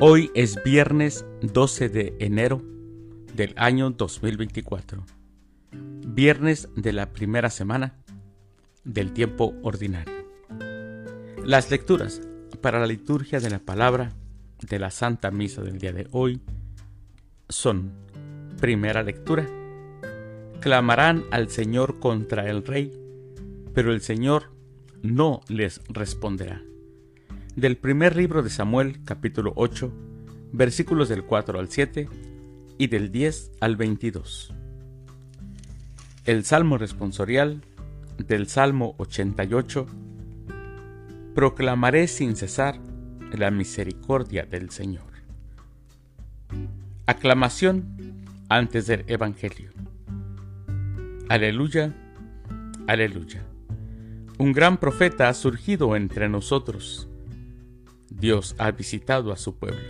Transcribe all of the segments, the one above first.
Hoy es viernes 12 de enero del año 2024, viernes de la primera semana del tiempo ordinario. Las lecturas para la liturgia de la palabra de la Santa Misa del día de hoy son, primera lectura, clamarán al Señor contra el Rey, pero el Señor no les responderá del primer libro de Samuel capítulo 8, versículos del 4 al 7 y del 10 al 22. El Salmo responsorial del Salmo 88 Proclamaré sin cesar la misericordia del Señor. Aclamación antes del Evangelio. Aleluya, aleluya. Un gran profeta ha surgido entre nosotros Dios ha visitado a su pueblo.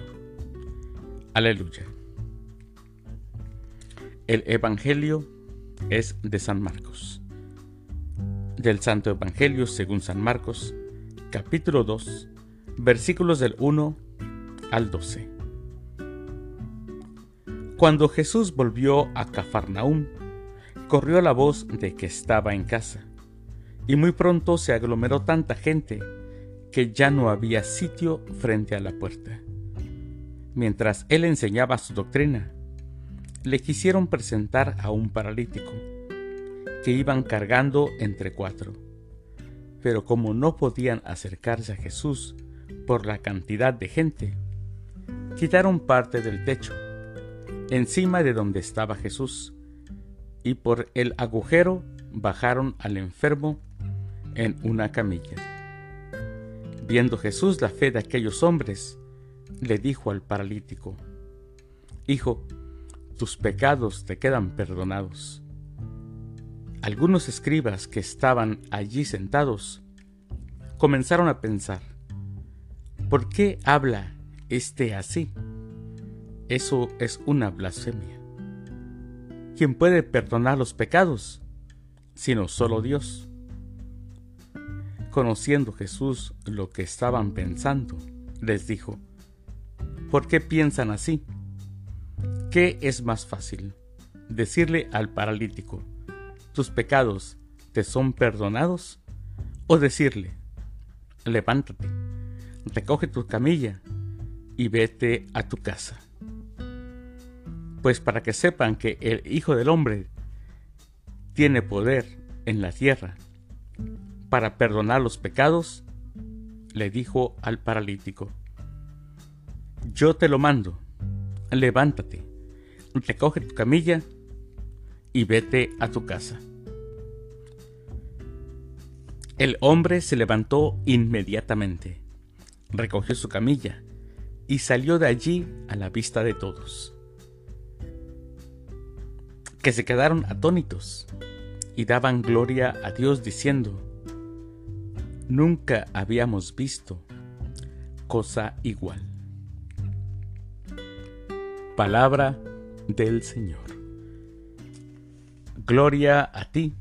Aleluya. El Evangelio es de San Marcos. Del Santo Evangelio según San Marcos, capítulo 2, versículos del 1 al 12. Cuando Jesús volvió a Cafarnaúm, corrió la voz de que estaba en casa, y muy pronto se aglomeró tanta gente que ya no había sitio frente a la puerta. Mientras él enseñaba su doctrina, le quisieron presentar a un paralítico, que iban cargando entre cuatro. Pero como no podían acercarse a Jesús por la cantidad de gente, quitaron parte del techo, encima de donde estaba Jesús, y por el agujero bajaron al enfermo en una camilla. Viendo Jesús la fe de aquellos hombres, le dijo al paralítico, Hijo, tus pecados te quedan perdonados. Algunos escribas que estaban allí sentados comenzaron a pensar, ¿por qué habla este así? Eso es una blasfemia. ¿Quién puede perdonar los pecados? Sino solo Dios. Conociendo Jesús lo que estaban pensando, les dijo, ¿por qué piensan así? ¿Qué es más fácil? ¿Decirle al paralítico, tus pecados te son perdonados? ¿O decirle, levántate, recoge tu camilla y vete a tu casa? Pues para que sepan que el Hijo del Hombre tiene poder en la tierra para perdonar los pecados, le dijo al paralítico, Yo te lo mando, levántate, recoge tu camilla y vete a tu casa. El hombre se levantó inmediatamente, recogió su camilla y salió de allí a la vista de todos, que se quedaron atónitos y daban gloria a Dios diciendo, Nunca habíamos visto cosa igual. Palabra del Señor. Gloria a ti,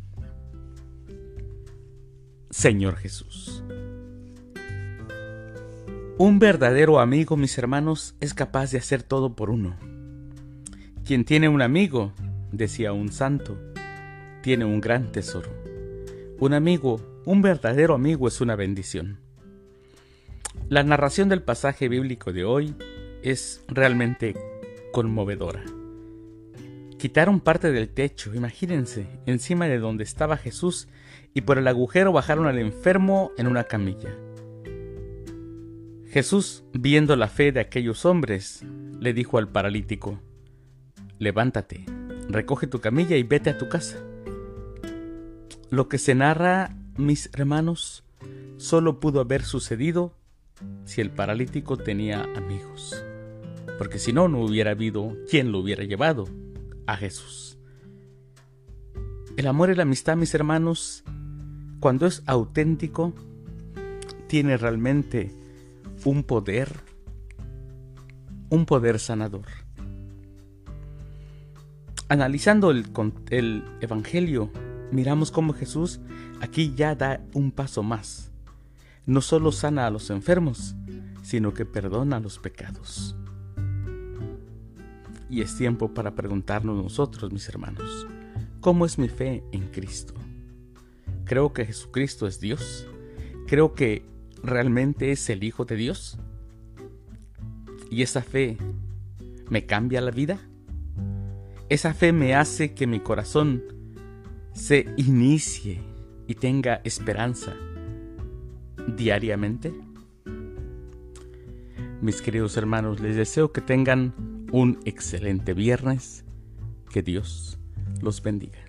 Señor Jesús. Un verdadero amigo, mis hermanos, es capaz de hacer todo por uno. Quien tiene un amigo, decía un santo, tiene un gran tesoro. Un amigo un verdadero amigo es una bendición. La narración del pasaje bíblico de hoy es realmente conmovedora. Quitaron parte del techo, imagínense, encima de donde estaba Jesús y por el agujero bajaron al enfermo en una camilla. Jesús, viendo la fe de aquellos hombres, le dijo al paralítico, Levántate, recoge tu camilla y vete a tu casa. Lo que se narra mis hermanos, solo pudo haber sucedido si el paralítico tenía amigos, porque si no, no hubiera habido quien lo hubiera llevado a Jesús. El amor y la amistad, mis hermanos, cuando es auténtico, tiene realmente un poder, un poder sanador. Analizando el, el Evangelio, miramos cómo Jesús aquí ya da un paso más. No solo sana a los enfermos, sino que perdona los pecados. Y es tiempo para preguntarnos nosotros, mis hermanos, ¿cómo es mi fe en Cristo? ¿Creo que Jesucristo es Dios? ¿Creo que realmente es el Hijo de Dios? ¿Y esa fe me cambia la vida? ¿Esa fe me hace que mi corazón se inicie y tenga esperanza diariamente? Mis queridos hermanos, les deseo que tengan un excelente viernes. Que Dios los bendiga.